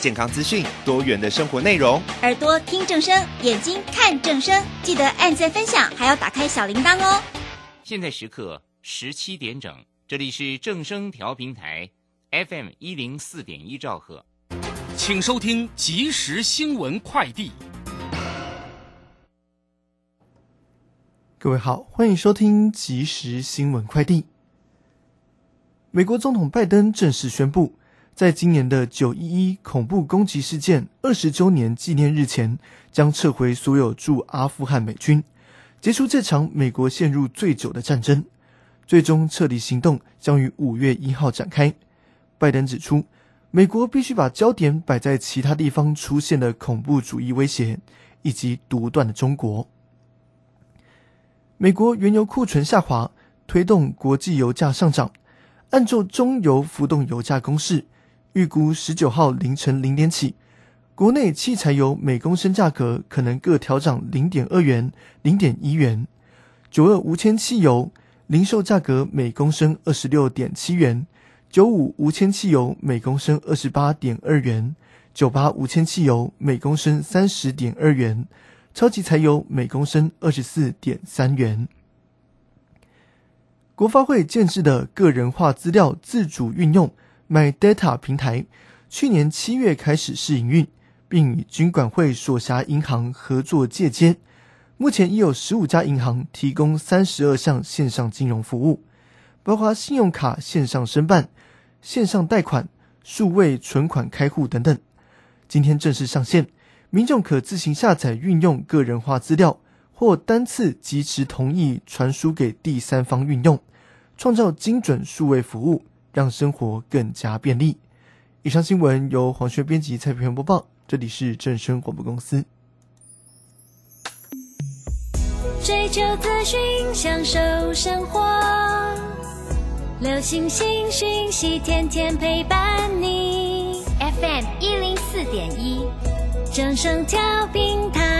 健康资讯，多元的生活内容，耳朵听正声，眼睛看正声，记得按赞分享，还要打开小铃铛哦。现在时刻十七点整，这里是正声调频台 FM 一零四点一兆赫，请收听即时新闻快递。各位好，欢迎收听即时新闻快递。美国总统拜登正式宣布。在今年的九一一恐怖攻击事件二十周年纪念日前，将撤回所有驻阿富汗美军，结束这场美国陷入最久的战争。最终撤离行动将于五月一号展开。拜登指出，美国必须把焦点摆在其他地方出现的恐怖主义威胁以及独断的中国。美国原油库存下滑，推动国际油价上涨。按照中油浮动油价公式。预估十九号凌晨零点起，国内汽柴油每公升价格可能各调涨零点二元、零点一元。九二无铅汽油零售价格每公升二十六点七元，九五无铅汽油每公升二十八点二元，九八无铅汽油每公升三十点二元，超级柴油每公升二十四点三元。国发会建制的个人化资料自主运用。MyData 平台去年七月开始试营运，并与军管会所辖银行合作借接。目前已有十五家银行提供三十二项线上金融服务，包括信用卡线上申办、线上贷款、数位存款开户等等。今天正式上线，民众可自行下载运用个人化资料，或单次即时同意传输给第三方运用，创造精准数位服务。让生活更加便利。以上新闻由黄轩编辑、蔡平播报。这里是正声广播公司。追求资讯，享受生活，流星星讯息，天天陪伴你。FM 一零四点一，正声调频台。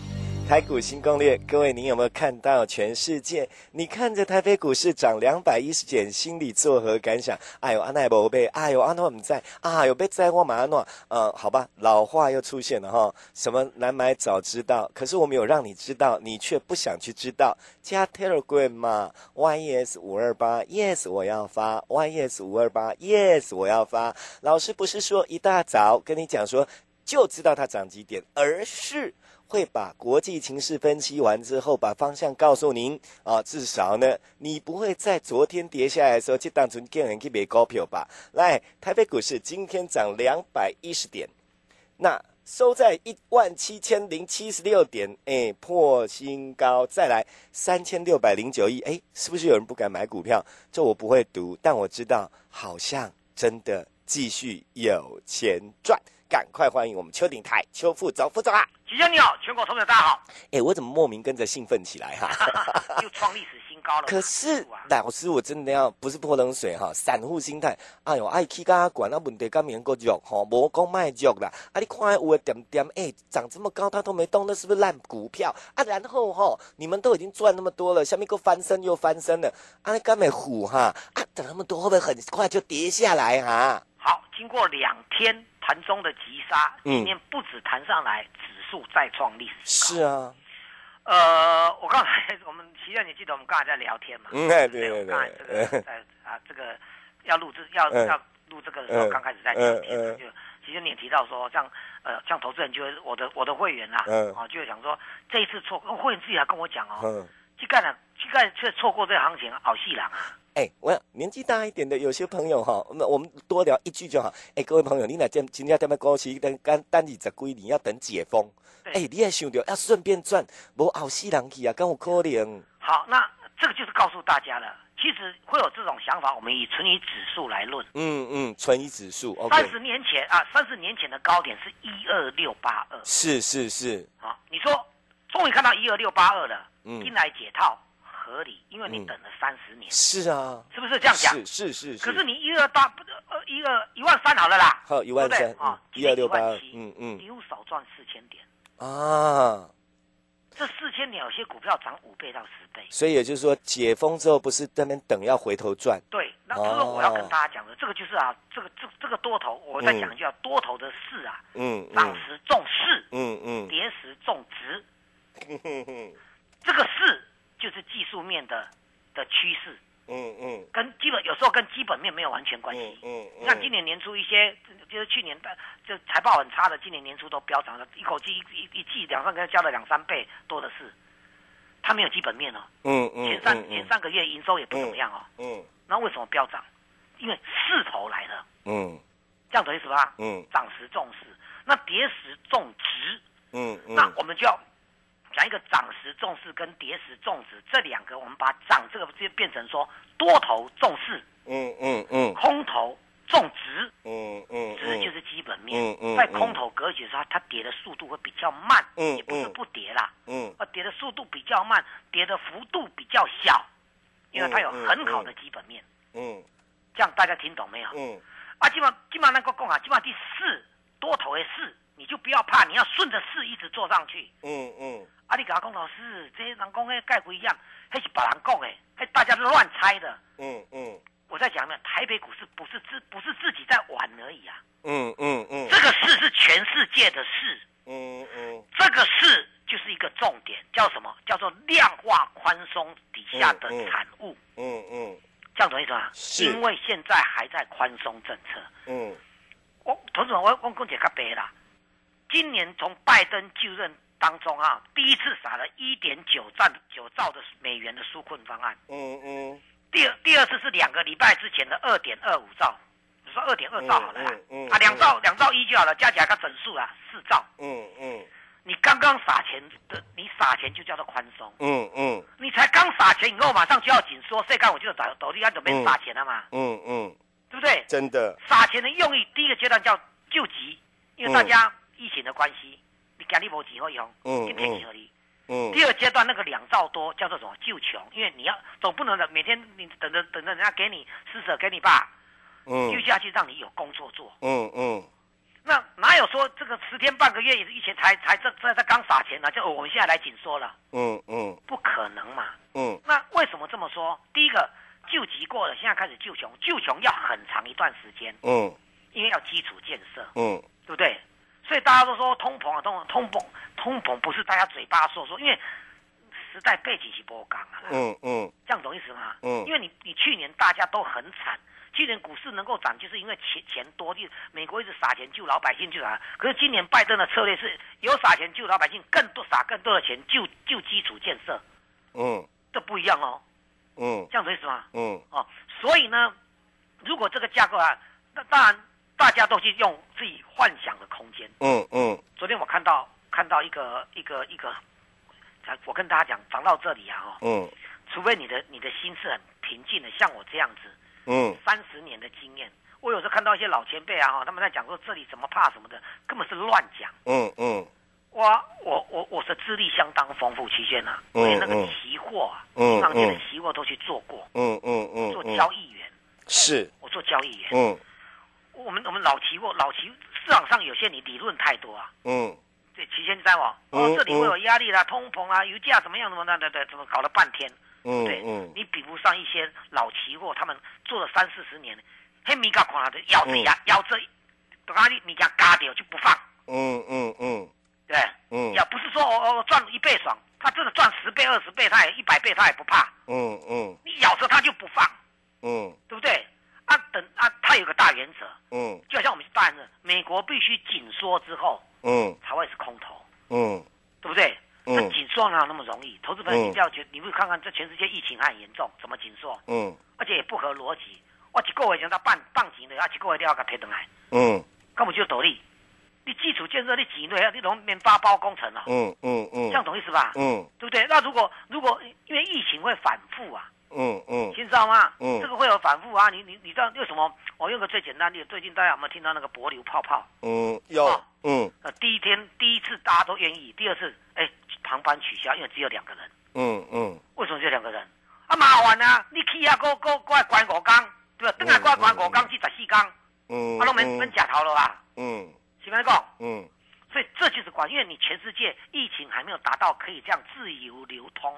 台股新攻略，各位，您有没有看到全世界？你看着台北股市涨两百一十点，心里作何感想？哎呦，阿奈伯贝，哎呦，阿诺姆在，啊，有被灾祸马阿诺，呃，好吧，老话又出现了哈，什么难买早知道，可是我们有让你知道，你却不想去知道，加 Telegram 嘛，yes 五二八，yes 我要发，yes 五二八，yes 我要发。老师不是说一大早跟你讲说就知道它涨几点，而是。会把国际情势分析完之后，把方向告诉您啊，至少呢，你不会在昨天跌下来的时候就当成个人去买股票吧。来，台北股市今天涨两百一十点，那收在一万七千零七十六点，哎，破新高。再来三千六百零九亿，哎，是不是有人不敢买股票？这我不会读，但我知道好像真的继续有钱赚。赶快欢迎我们邱鼎泰邱副总副总啊！吉祥你好，全国同学大家好。哎，我怎么莫名跟着兴奋起来哈？又创历史新高了。可是老师，我真的要不是泼冷水哈，散户心态。哎呦，爱去噶管那问题，干免个弱哈，无讲卖弱啦。啊，你看有点点，哎，涨这么高，它都没动，那是不是烂股票啊？然后哈，你们都已经赚那么多了，下面个翻身又翻身了，啊，你干没虎哈？啊，涨那么多会不会很快就跌下来哈？好，经过两天。盘中的急杀，嗯。今天不止弹上来，指数再创历史高。是啊，呃，我刚才我们其实，你记得我们刚才在聊天嘛？嗯哎对不对？对刚才这个在啊，这个要录制要嗯。要录这个的时候，嗯刚开始在聊天就其实你也提到说，像呃像投资人就是我的我的会员啦，嗯。啊，就会想说这一次错，会员自己还跟我讲哦，嗯。去干了，去干却错过这个行情，好戏郎啊！哎、我年纪大一点的有些朋友哈，我们我们多聊一句就好。哎、各位朋友，你来今今天他们高期等干单日十几年要等解封，对哎、你也想着要顺便赚，无后死人去啊，敢有可能？好，那这个就是告诉大家了，其实会有这种想法，我们以纯以指数来论。嗯嗯，纯一指数三十年前啊，三十年前的高点是一二六八二。是是是，好，你说终于看到一二六八二了，嗯进来解套合理，因为你嗯。等了三十年，是啊，是不是这样讲？是是是是。可是你一二八不呃一二一万三好了啦，好一万三对啊？一二六八二，七，嗯嗯。你又少赚四千点，啊，这四千点有些股票涨五倍到十倍。所以也就是说，解封之后不是在那边等要回头赚，对，那这是我要跟大家讲的，这个就是啊，这个这这个多头，我再讲一句啊，多头的势啊，嗯嗯。涨时重势，嗯嗯。跌时重值，这个势就是技术面的的趋势，嗯嗯。跟基本有时候跟基本面没有完全关系。嗯你看今年年初一些，就是去年的就财报很差的，今年年初都飙涨了，一口气一一一季两三个月交了两三倍多的是，它没有基本面哦，嗯嗯，前三前三个月营收也不怎么样哦，嗯那为什么飙涨？因为势头来了，嗯。这样懂意思吧？嗯。涨时重视，那跌时重值，嗯嗯，那我们就要讲一个涨时重视跟跌时重值这两个，我们把涨这个就变成说多头重视，嗯嗯嗯空头重值，嗯嗯，值就是基本面。嗯嗯在空头格局的时候，它跌的速度会比较慢，嗯也不是不跌啦，嗯啊，跌的速度比较慢，跌的幅度比较小，因为它有很好的基本面。嗯这样大家听懂没有？嗯啊，基本基本上那个讲啊，基本上第四多头的四，你就不要怕，你要顺着势一直做上去。嗯嗯啊，你跟我讲老师，这些人讲那盖不一样，那是别人讲的，那大家都乱猜的。嗯嗯我在讲呢，台北股市不是自不是自己在玩而已啊，嗯嗯嗯这个事是全世界的事，嗯嗯这个事就是一个重点，叫什么？叫做量化宽松底下的产物。嗯嗯这样懂意思吗？是因为现在还在宽松政策。嗯我同志们，我我讲解较白啦。今年从拜登就任当中啊，第一次撒了一点九兆九兆的美元的纾困方案。嗯嗯。第二第二次是两个礼拜之前的二点二五兆，你说二点二兆好了啦，嗯嗯啊两兆两兆一就好了，加起来个整数啊四兆。嗯嗯。你刚刚撒钱的，你撒钱就叫做宽松，嗯嗯。你才刚撒钱以后马上就要紧缩，谁干我就倒倒地按准备撒钱了嘛，嗯嗯，对不对？真的，撒钱的用意，第一个阶段叫救急，因为大家疫情的关系，你家里没钱会用，嗯一便宜而已。嗯第二阶段那个两兆多叫做什么救穷，因为你要总不能的每天你等着等着人家给你施舍给你爸，嗯救下去让你有工作做。嗯嗯那哪有说这个十天半个月以前才才这这这刚撒钱呢？就我们现在来紧缩了，嗯嗯不可能嘛。嗯那为什么这么说？第一个救急过了，现在开始救穷，救穷要很长一段时间，嗯因为要基础建设，嗯对不对？所以大家都说通膨啊，通膨，通膨，通膨不是大家嘴巴说说，因为时代背景是波刚啊。啦，嗯嗯。这样懂意思吗？嗯。因为你你去年大家都很惨，去年股市能够涨，就是因为钱钱多，就美国一直撒钱救老百姓救啥？可是今年拜登的策略是有撒钱救老百姓，更多撒更多的钱救救基础建设，嗯。这不一样哦，嗯。这样懂意思吗？嗯。哦，所以呢，如果这个架构啊，那当然大家都去用自己幻想的空间。嗯嗯。昨天我看到看到一个一个一个，啊我跟大家讲，涨到这里啊，哦，嗯。除非你的你的心是很平静的，像我这样子，嗯。三十年的经验，我有时候看到一些老前辈啊，哈，他们在讲说这里怎么怕什么的，根本是乱讲。嗯嗯。我我我我是资历相当丰富，期间啊，嗯我连那个嗯。期货啊，嗯银行界的嗯。期货都去做过，嗯嗯嗯，做交易员，是，我做交易员。嗯我们我们老期货老期市场上有些你理论太多啊，嗯。对，期间在哦，嗯哦这里会有压力啦，通膨啊，油价怎么样怎么的，对对，怎么搞了半天，嗯对，嗯。你比不上一些老期货，他们做了三四十年，黑米嘎垮的咬着嗯。牙咬着等下你物件加掉就不放，嗯嗯嗯。对？嗯。也不是说我我赚一倍爽，他真的赚十倍、二十倍，他也一百倍，他也不怕。嗯嗯。你咬着他就不放，嗯。对不对？啊，等啊，他有个大原则，嗯就好像我们大原则，美国必须紧缩之后嗯才会是空头，嗯对不对？嗯那紧缩哪有那么容易？投资朋友，嗯你一定要觉，你会看看这全世界疫情还很严重，怎么紧缩？嗯而且也不合逻辑。我一个月前他办放钱的，啊一个月了给他推回来，嗯根本就道理。你基础建设你钱对啊，你拢面发包工程了，嗯嗯嗯，这样懂意思吧？嗯对不对？那如果如果因为疫情会反复啊，嗯嗯先知道吗？嗯这个会有反复啊。你你你知道为什么？我用个最简单的，最近大家有没有听到那个柏流泡泡？嗯有哦嗯呃，第一天第一次大家都愿意，第二次哎航班取消，因为只有两个人。嗯嗯为什么只有两个人？啊麻烦啊！你去啊，go go 过来关五工，对吧？等下过来关五工去十四工，嗯，啊，拢免免假头了吧？嗯是不是讲？嗯所以这就是关，因为你全世界疫情还没有达到可以这样自由流通，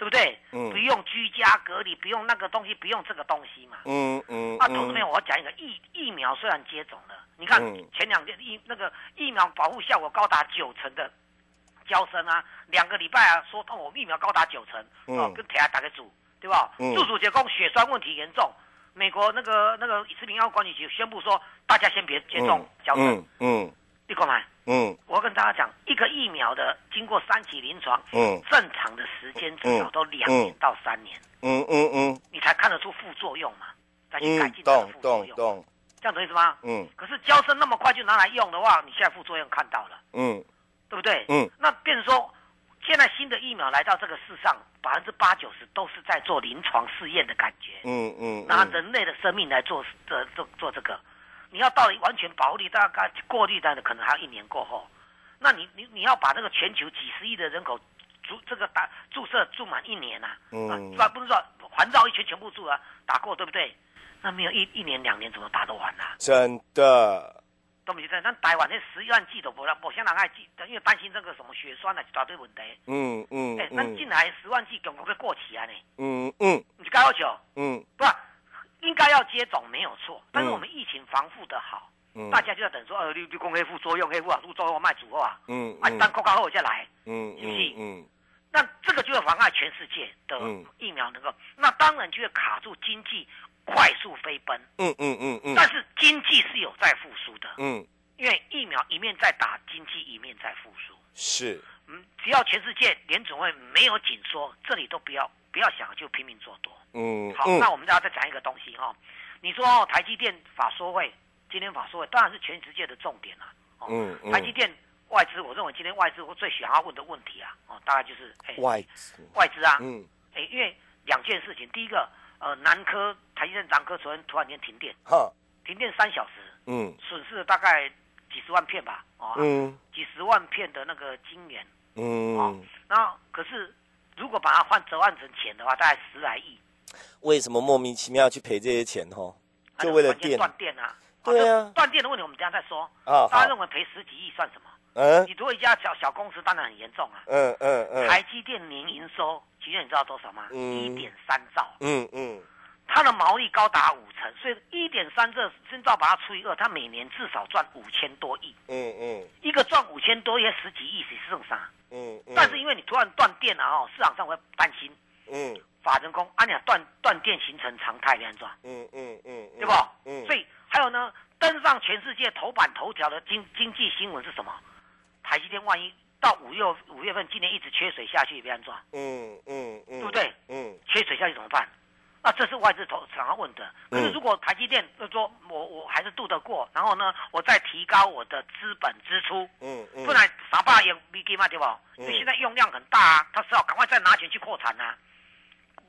对不对？嗯不用居家隔离，不用那个东西，不用这个东西嘛。嗯嗯啊，同志们，我要讲一个疫疫苗虽然接种了，你看嗯前两天疫那个疫苗保护效果高达九成的交生啊，两个礼拜啊说哦我疫苗高达九成，哦嗯跟铁下打个组，对吧？嗯杜主结工血栓问题严重，美国那个那个食品药管理局宣布说大家先别接种交生，嗯嗯你干嘛？嗯。我要跟大家讲，一个疫苗的经过三期临床，嗯。正常的时间至少都两年到三年，嗯嗯嗯。你才看得出副作用嘛，再去改嗯，进它的副作用，这样懂意思吗？嗯。可是胶生那么快就拿来用的话，你现在副作用看到了，嗯。对不对？嗯。那变成说，现在新的疫苗来到这个世上，百分之八九十都是在做临床试验的感觉，嗯嗯，拿人类的生命来做这做做这个。你要到完全保护力，大概过滤的可能还要一年过后。那你你你要把那个全球几十亿的人口注这个打注射注满一年啊，嗯啊，不能说环绕一圈全部注啊打过，对不对？那没有一一年两年怎么打得完啊？真的，都不是，咱台湾那十一万剂都不让，不像人爱剂，因为担心这个什么血栓啊一大堆问题。嗯嗯哎、咱进来十万剂，总共会过期啊呢？嗯嗯你该要求，嗯不是？应该要接种没有错，但是嗯我们疫情防护的好，嗯，大家就要等说，呃，你你讲黑副作用，黑副副作用卖主后啊，啊，嗯。嗯当国家后再来，嗯是不是？嗯那这个就会妨碍全世界的嗯。疫苗能够，那当然就会卡住经济快速飞奔，嗯嗯嗯嗯。但是经济是有在复苏的，嗯。因为疫苗一面在打，经济一面在复苏。是，嗯，只要全世界联总会没有紧缩，这里都不要不要想就拼命做多。好，嗯。好那我们大家再讲一个东西哈、你说、哦、台积电法说会，今天法说会当然是全世界的重点了、哦。嗯嗯。台积电外资，我认为今天外资我最想要问的问题啊，哦，大概就是哎外资，外资啊，嗯。哎，因为两件事情，第一个呃南科台积电南科昨天突然间停电，哈。停电三小时，嗯。损失了大概几十万片吧，哦，嗯。几十万片的那个晶圆。嗯，然后可是如果把它换折换成钱的话，大概十来亿，为什么莫名其妙要去赔这些钱吼？它就为了断电啊。对啊这断电的问题我们等一下再说。啊大家认为赔十几亿算什么？嗯你如果一家小小公司，当然很严重啊。嗯嗯嗯台积电年营收，其实你知道多少吗？一嗯点三兆，嗯嗯它的毛利高达五成，所以一点三这现在把它除以二，它每年至少赚五千多亿。嗯嗯一个赚五千多亿，十几亿是剩啥？为你突然断电了哦，市场上会担心，嗯法人工啊，你断断电形成常态，这样子。嗯嗯嗯，对不？嗯，所以还有呢，登上全世界头版头条的经经济新闻是什么？台积电万一到五月五月份今年一直缺水下去，别安装，嗯嗯嗯，对不对？嗯缺水下去怎么办？那这是外资头常常问的。可是嗯如果台积电就说我我还是渡得过，然后呢，我再提高我的资本支出，嗯嗯，不然啥办也没给嘛，对不？因为现在用量很大啊，他只好赶快再拿钱去扩产啊，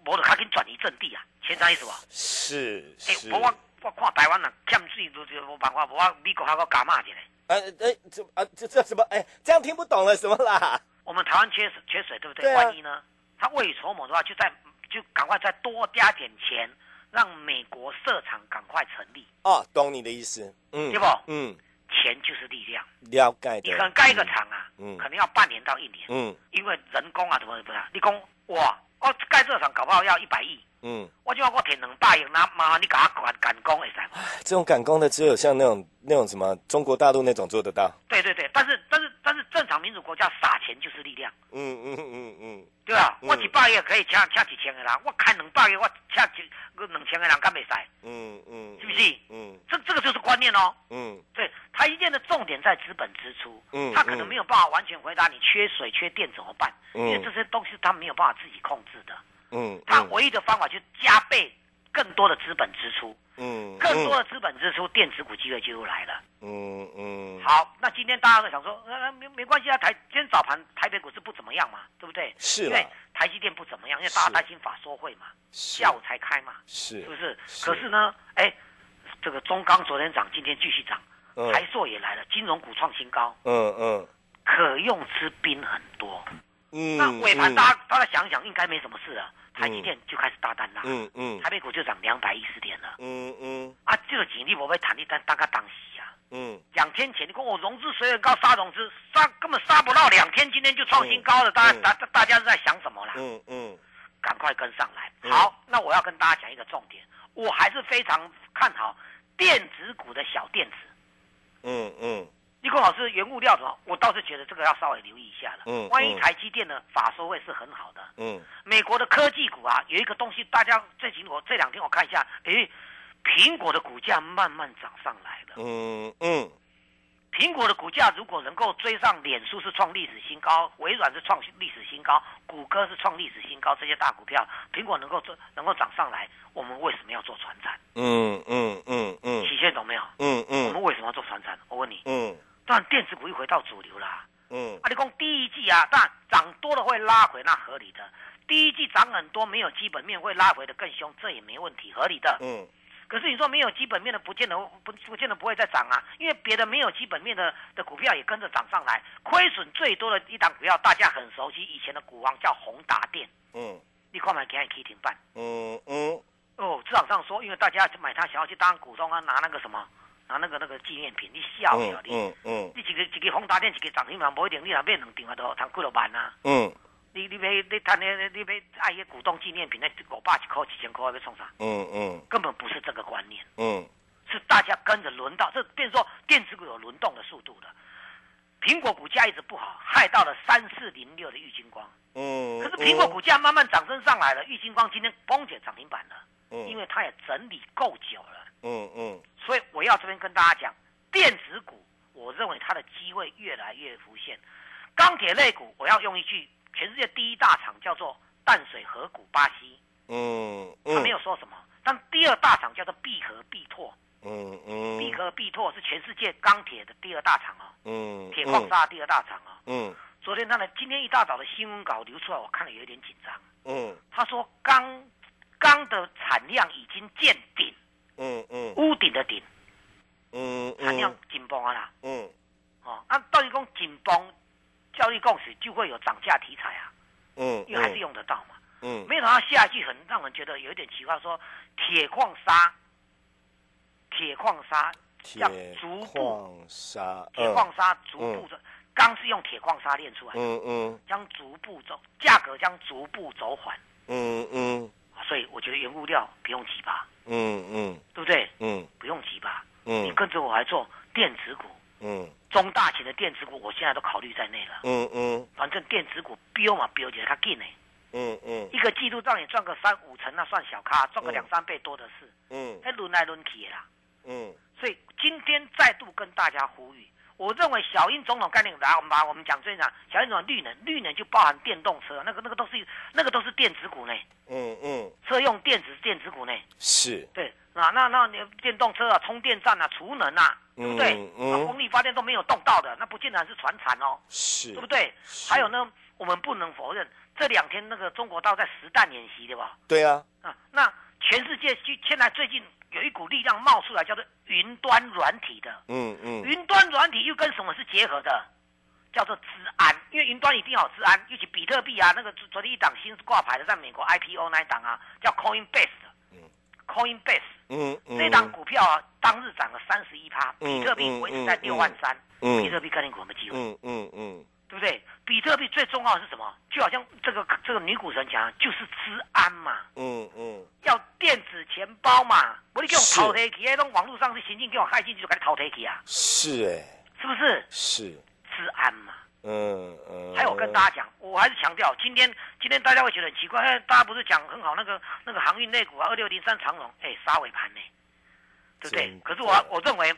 我得赶紧转移阵地啊，钱啥意思不？是哎、是，我我我看台湾人欠水都就无办法，我美国还要加码一下。呃哎这啊这这什么哎这样听不懂了什么啦？我们台湾缺水缺水，对不对？对啊万一呢，他未雨绸缪的话，就在就赶快再多加点钱，让美国设厂赶快成立，哦，懂你的意思，嗯，对不嗯，钱就是力量。了解的，你可能盖一个厂啊，嗯可能要半年到一年，嗯因为人工啊怎么怎么样？你讲哇，哦盖这厂搞不好要一百亿，嗯，我就要我填两百亿，那麻烦你给他赶赶工会使吗？这种赶工的只有像那种那种什么中国大陆那种做得到。对对对，但是但是正常民主国家撒钱就是力量，嗯嗯嗯嗯，对吧？嗯我一百亿可以请请几千个人，我开两百亿我请几两千个人敢袂使？嗯嗯，是不是？嗯这这个就是观念哦。嗯对，台积电的重点在资本支出，嗯他可能没有办法完全回答你缺水、缺电怎么办，嗯因为这些东西他没有办法自己控制的。嗯，他唯一的方法就是加倍更多的资本支出，嗯更多的资本支出，电子股机会就来了。嗯嗯，好，那今天大家都想说，呃，没没关系啊，台今天早盘台北股市不怎么样嘛，对不对？是因为台积电不怎么样，因为大家是担心法说会嘛，下午才开嘛，是是不是？可是呢，哎，这个中钢昨天涨，今天继续涨，嗯。台硕也来了，金融股创新高，嗯嗯。可用之兵很多。嗯，那尾盘嗯大家大家想想，应该没什么事了，台积电就开始大单拉，嗯嗯台北股就涨两百一十点了。嗯嗯啊，这个钱你无要谈，你单单个当时啊。嗯两天前你跟我融资水很高，杀融资杀根本杀不到两天，今天就创新高了，大家嗯大大大家是在想什么啦？嗯嗯赶快跟上来。嗯好，那我要跟大家讲一个重点，我还是非常看好电子股的小电子。嗯嗯立功老师，原物料怎么？我倒是觉得这个要稍微留意一下了。嗯万一嗯台积电的法收会是很好的，嗯美国的科技股啊，有一个东西，大家最近我这两天我看一下，诶，苹果的股价慢慢涨上来了。嗯嗯苹果的股价如果能够追上脸书是创历史新高，微软是创历史新高，谷歌是创历史新高，这些大股票，苹果能够做能够涨上来，我们为什么要做船产？嗯嗯嗯嗯体现懂没有？嗯嗯我们为什么要做船产？我问你，嗯当然电子股又回到主流啦。嗯啊，你讲第一季啊，当然涨多了会拉回，那合理的。第一季涨很多，没有基本面会拉回的更凶，这也没问题，合理的。嗯可是你说没有基本面的，不见得不不见得不会再涨啊，因为别的没有基本面的的股票也跟着涨上来。亏损最多的一档股票，大家很熟悉，以前的股王叫宏达电，嗯你看买给它 K 停板嗯嗯哦，市场上说，因为大家去买它，想要去当股东啊，拿那个什么，拿那个那个纪念品，你笑没有？你嗯嗯你一个一个宏达店，一个涨停板，不一定你若买两张啊，都赚几落万啊。嗯你你买你赚那你买爱个股东纪念品，那五百一块、几千块要送啥？嗯嗯根本不是这个观念。嗯是大家跟着轮到，这变说电子股有轮动的速度的。苹果股价一直不好，害到了三四零六的玉金光。嗯，可是苹果股价慢慢涨升上来了，玉金光今天崩解涨停板了，嗯因为它也整理够久了。嗯嗯所以我要这边跟大家讲，电子股，我认为它的机会越来越浮现。钢铁类股，我要用一句，全世界第一大厂叫做淡水河谷巴西，嗯他没有说什么。但第二大厂叫做必和必拓，嗯嗯必和必拓是全世界钢铁的第二大厂哦。嗯铁矿砂第二大厂啊。嗯昨天他呢今天一大早的新闻稿流出来，我看了有一点紧张。嗯他说钢钢的产量已经见顶，嗯嗯。屋顶的顶，嗯产量紧绷啊啦。嗯。哦，那到底讲紧绷，教育共识就会有涨价题材啊，嗯，因为还是用得到嘛。嗯。没想到下一句很让人觉得有一点奇怪，说铁矿砂，铁矿砂铁要逐步矿砂，铁矿砂逐步的，钢是用铁矿砂炼出来的，嗯嗯。将逐步走，价格将逐步走缓。嗯嗯所以我觉得原物料不用急吧，嗯嗯。对不对？嗯。不用急吧，嗯。你嗯跟着我来做电子股，嗯。中大型的电子股，我现在都考虑在内了。嗯嗯。反正电子股飙嘛飙起来，它紧呢，嗯嗯。一个季度让你赚个三五成，那算小咖，赚个嗯两三倍多的是，嗯。那轮来轮去的啦。嗯。所以今天再度跟大家呼吁，我认为小英总统概念来，我们把我们讲最讲小英总统绿能，绿能就包含电动车，那个那个都是那个都是电子股呢，嗯嗯，车用电子电子股呢。是，对那，那那你电动车啊、充电站啊、储能啊，对不对？嗯风力发电都没有动到的，那不见得是船产哦，是，对不对？还有呢，我们不能否认这两天那个中国道在实弹演习，对吧？对啊，啊，那全世界去现在最近有一股力量冒出来，叫做云端软体的。嗯嗯。云端软体又跟什么是结合的？叫做治安，因为云端一定要有治安，尤其比特币啊，那个昨昨天一档新挂牌的，在美国 IPO 那一档啊，叫 Coinbase 嗯。Coinbase 嗯嗯，这档股票啊，当日涨了三十一趴，嗯比特币维持在六万三，嗯。比特币概念股有没有机会？嗯嗯嗯对不对？比特币最重要的是什么？就好像这个这个女股神讲，就是治安嘛，嗯嗯，要电子钱包嘛，我你给我是淘汰去，那种网络上是行径给我害进去就给你淘汰去啊，是哎，是不是？是，治安嘛。嗯嗯。还有我跟大家讲，我还是强调，今天今天大家会觉得很奇怪，哎，大家不是讲很好那个那个航运类股啊，二六零三长荣，哎，杀尾盘呢，对不对可是我我认为，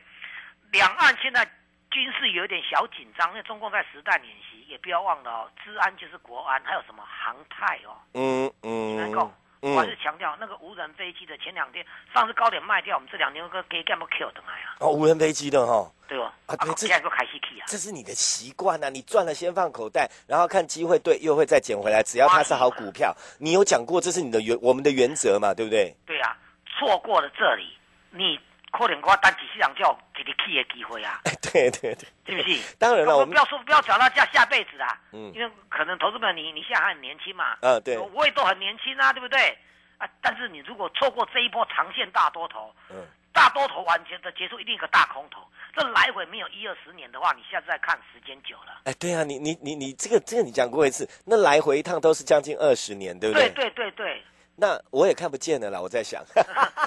两岸现在军事有点小紧张，因为中共在实弹演习，也不要忘了哦，治安就是国安，还有什么航太哦，嗯嗯能够。我还是强调那个无人飞机的前两天，上次高点卖掉，我们这两天个给干嘛 Q 等来啊？哦，无人飞机的哈。对哦？啊对这现在又开始 K 啊。这是你的习惯啊！你赚了先放口袋，然后看机会对，又会再捡回来。只要它是好股票，你有讲过这是你的原我们的原则嘛，对不对？对啊，错过了这里，你可能我单几市场就有给你 K 的机会啊，对对对，是不是？当然了，我们不要说不要讲到下下辈子啊，嗯因为可能投资们你你现在还很年轻嘛，啊对我也都很年轻啊，对不对？啊，但是你如果错过这一波长线大多头，嗯大多头完全的结束，一定一个大空头，这来回没有一二十年的话，你现在再看时间久了。哎，对啊，你你你你这个这个你讲过一次，那来回一趟都是将近二十年，对不对对？对对对，那我也看不见了啦，我在想。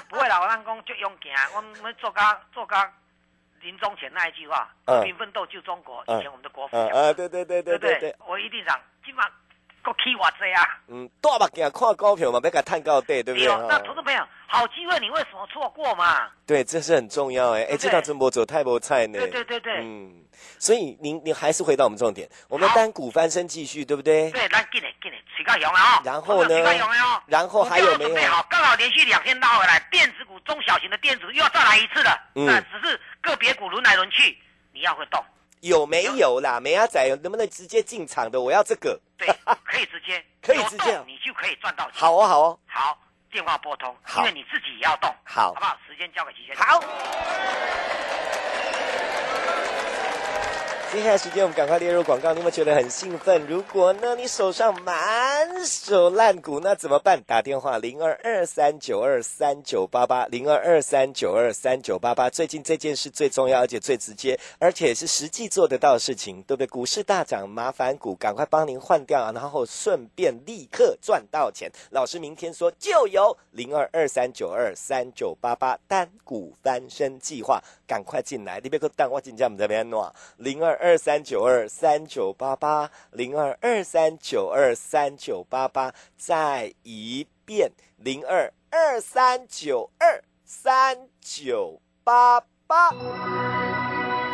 不会啦，我咱讲就用行，我们我们做家做家临终前那一句话，嗯。和平奋斗救中国，以前我们的国父讲啊啊，对对对对对？对对，我一定讲，今晚够起我这啊。嗯，大目镜看股票嘛，别给它探高对，对不对？哦那哦投资朋友，好机会你为什么错过嘛？对，这是很重要哎，哎，对这套真博走太博菜呢。对对对对嗯，所以您您还是回到我们重点，我们单股翻身继续，对不对？对，咱进来进来，水高勇了哦。然后呢水高勇了哦。然后还有没有好，刚好连续两天拉回来，电子股、中小型的电子又要再来一次了。嗯那只是个别股轮来轮去，你要会动。有没有啦？美阿仔能不能直接进场的？我要这个。对，可以直接，可以直接你就可以赚到钱。好哦，好哦，好，电话拨通，好因为你自己也要动，好好不好？时间交给齐先生。好。接下来时间，我们赶快列入广告。你有没有觉得很兴奋？如果呢，你手上满手烂股，那怎么办？打电话零二二三九二三九八八零二二三九二三九八八。最近这件事最重要，而且最直接，而且是实际做得到的事情，对不对？股市大涨，麻烦股赶快帮您换掉，然后顺便立刻赚到钱。老师明天说就有零二二三九二三九八八单股翻身计划，赶快进来！你别个等我进家们这边暖零二二三九二三九八八零二二三九二三九八八，再一遍零二二三九二三九八八。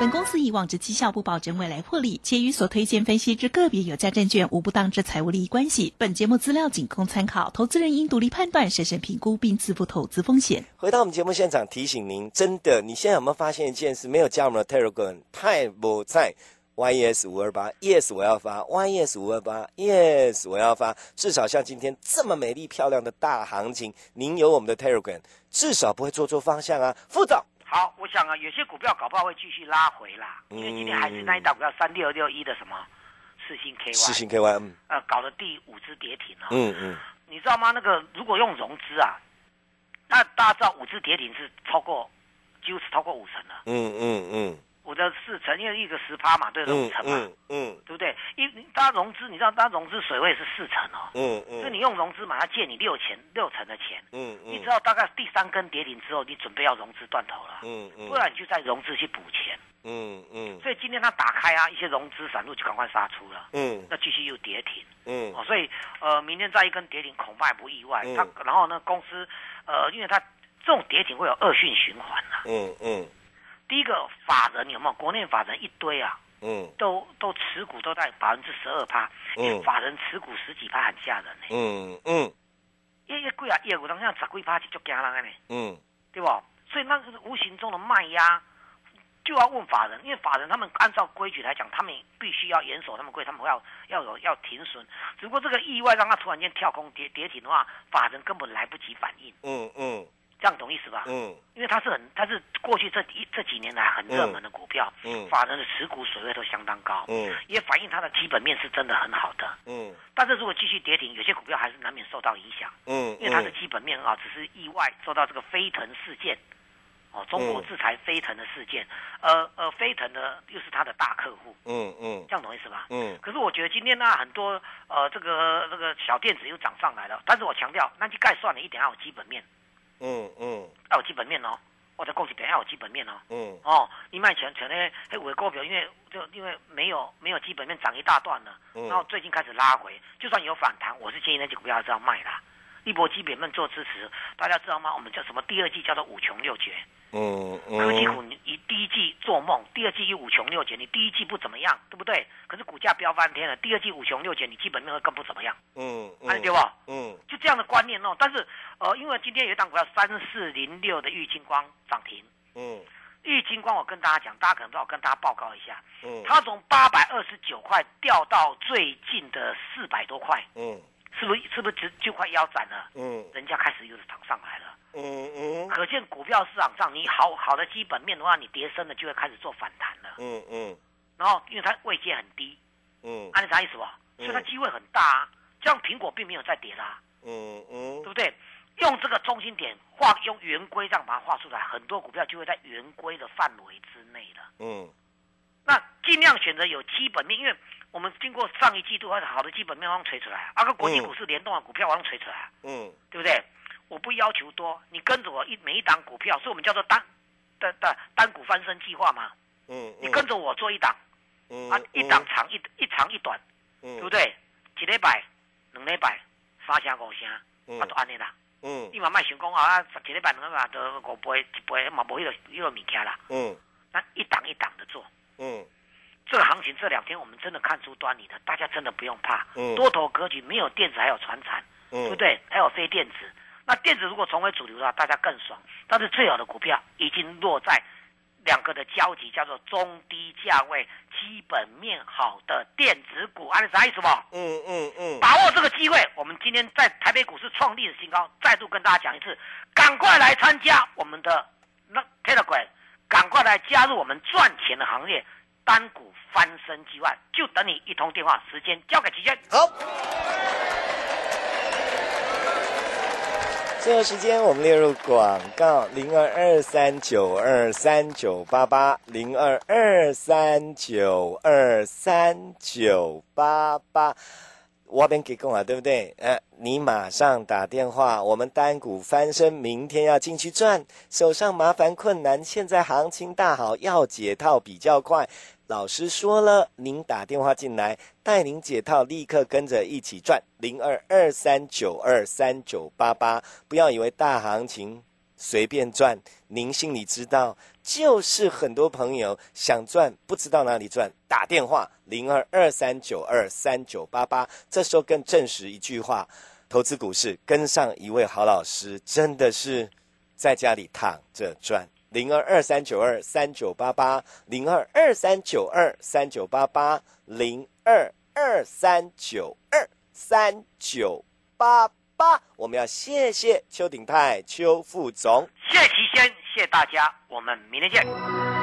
本公司以往之绩效不保证未来获利，且与所推荐分析之个别有价证券无不当之财务利益关系。本节目资料仅供参考，投资人应独立判断、审慎评估并自负投资风险。回到我们节目现场，提醒您，真的，你现在有没有发现一件事？没有加我们的 Telegram，太不在。YES 五二八，Yes 我要发，YES 五二八，Yes 我要发。至少像今天这么美丽漂亮的大行情，您有我们的 Telegram，至少不会做错方向啊。副总，好，我想啊，有些股票搞不好会继续拉回啦，因为今天还是那一档股票三六六一的什么四星 KY，四星 KY，嗯呃，搞了第五只跌停哦。嗯嗯，你知道吗？那个如果用融资啊，那大家知道五只跌停是超过，几乎是超过五成了。嗯嗯嗯我的四成，因为一个十趴嘛，对，五嗯成嘛，嗯嗯对不对？因大家融资，你知道，大家融资水位是四成哦，嗯嗯。所以你用融资嘛，他借你六钱六成的钱，嗯嗯。你知道大概第三根跌停之后，你准备要融资断头了，嗯嗯。不然你就再融资去补钱。嗯嗯。所以今天它打开啊，一些融资散户就赶快杀出了，嗯。那继续又跌停。嗯。哦，所以呃，明天再一根跌停，恐怕也不意外。嗯。它然后呢，公司呃，因为它这种跌停会有恶性循环呐、嗯嗯第一个法人有没有？国内法人一堆啊，嗯都都持股都在百分之十二趴，嗯法人持股十几趴很吓人呢、嗯嗯因为贵啊，业务当像十几趴就足惊人的呢，嗯对不？所以那个是无形中的卖压。就要问法人，因为法人他们按照规矩来讲，他们必须要严守他们规，他们要要有要停损。只不过这个意外让他突然间跳空跌跌停的话，法人根本来不及反应，嗯嗯这样懂意思吧？嗯。因为它是很，它是过去这一这几年来很热门的股票，嗯。法人的持股水位都相当高，嗯。也反映它的基本面是真的很好的。嗯。但是如果继续跌停，有些股票还是难免受到影响，嗯，因为它的基本面啊，只是意外受到这个飞腾事件，哦，中国制裁飞腾的事件，呃呃，飞腾的又是它的大客户，嗯嗯。这样懂意思吧？嗯。可是我觉得今天呢，很多呃这个这个小电子又涨上来了，但是我强调，那就概算了一点要有基本面，嗯嗯要有基本面哦，我在供给点要有基本面哦。嗯哦，你卖钱钱呢？黑五的股票，因为就因为没有没有基本面涨一大段了，嗯然后最近开始拉回，就算有反弹，我是建议那些股票还是要卖啦。一波基本面做支持，大家知道吗？我们叫什么？第二季叫做五穷六绝。嗯科技股嗯，你你第一季做梦，第二季又五穷六绝，你第一季不怎么样，对不对？可是股价飙翻天了，第二季五穷六绝，你基本面会更不怎么样，嗯看对不？嗯就这样的观念哦。但是呃，因为今天有一档股票三四零六的玉金光涨停，嗯玉金光我跟大家讲，大家可能不知道，我跟大家报告一下，嗯它从八百二十九块掉到最近的四百多块，嗯是不是是不是就就快腰斩了？嗯人家开始又是涨上来了。嗯嗯可见股票市场上，你好好的基本面的话，你跌深了就会开始做反弹了。嗯嗯然后因为它位阶很低，嗯按、啊、你啥意思不？所以它机会很大啊。这样苹果并没有再跌啦、嗯嗯对不对？用这个中心点画，用圆规这样把它画出来，很多股票就会在圆规的范围之内了。嗯那尽量选择有基本面，因为我们经过上一季度好的基本面往上锤出来，啊，跟国际股市联动的股票往上锤出来，嗯对不对？我不要求多，你跟着我一每一档股票，所以我们叫做单的的单股翻身计划嘛。嗯，你跟着我做一档，嗯啊，一档长一一长一短，嗯对不对？一礼拜、两礼拜、三声五声，嗯啊，都安尼啦。嗯你嘛卖想讲啊，一礼拜两礼拜都五杯一杯，嘛无迄个迄个物件啦。嗯那一档一档的做，嗯这个行情这两天我们真的看出端倪了，大家真的不用怕。嗯多头格局没有电子，还有船产，对不嗯对？还有非电子。那电子如果成为主流的话，大家更爽。但是最好的股票已经落在两个的交集，叫做中低价位、基本面好的电子股。按啥意思不？嗯嗯嗯，把握这个机会，我们今天在台北股市创历史新高，再度跟大家讲一次，赶快来参加我们的那 Telegram，赶快来加入我们赚钱的行列，单股翻身计划，就等你一通电话，时间交给齐轩。好。最后时间，我们列入广告零二二三九二三九八八零二二三九二三九八八。我边给供啊，对不对？呃，你马上打电话，我们单股翻身，明天要进去赚，手上麻烦困难，现在行情大好，要解套比较快。老师说了，您打电话进来，带您解套，立刻跟着一起赚。零二二三九二三九八八，不要以为大行情随便赚，您心里知道，就是很多朋友想赚，不知道哪里赚，打电话零二二三九二三九八八，这时候更证实一句话：投资股市跟上一位好老师，真的是在家里躺着赚。零二二三九二三九八八，零二二三九二三九八八，零二二三九二三九八八。我们要谢谢邱鼎泰邱副总，谢谢齐先，谢谢大家，我们明天见。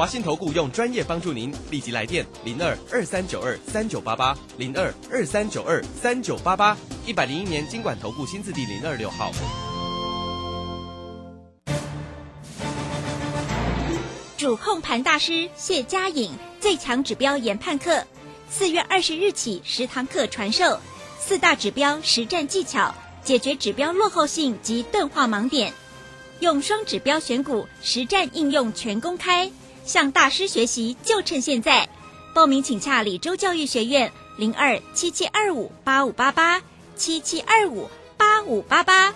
华信投顾用专业帮助您，立即来电零二二三九二三九八八零二二三九二三九八八，一百零一年经管投顾新字第零二六号。主控盘大师谢佳颖最强指标研判课，四月二十日起十堂课传授四大指标实战技巧，解决指标落后性及钝化盲点，用双指标选股实战应用全公开，向大师学习就趁现在！报名请洽李州教育学院零二七七二五八五八八七七二五八五八八。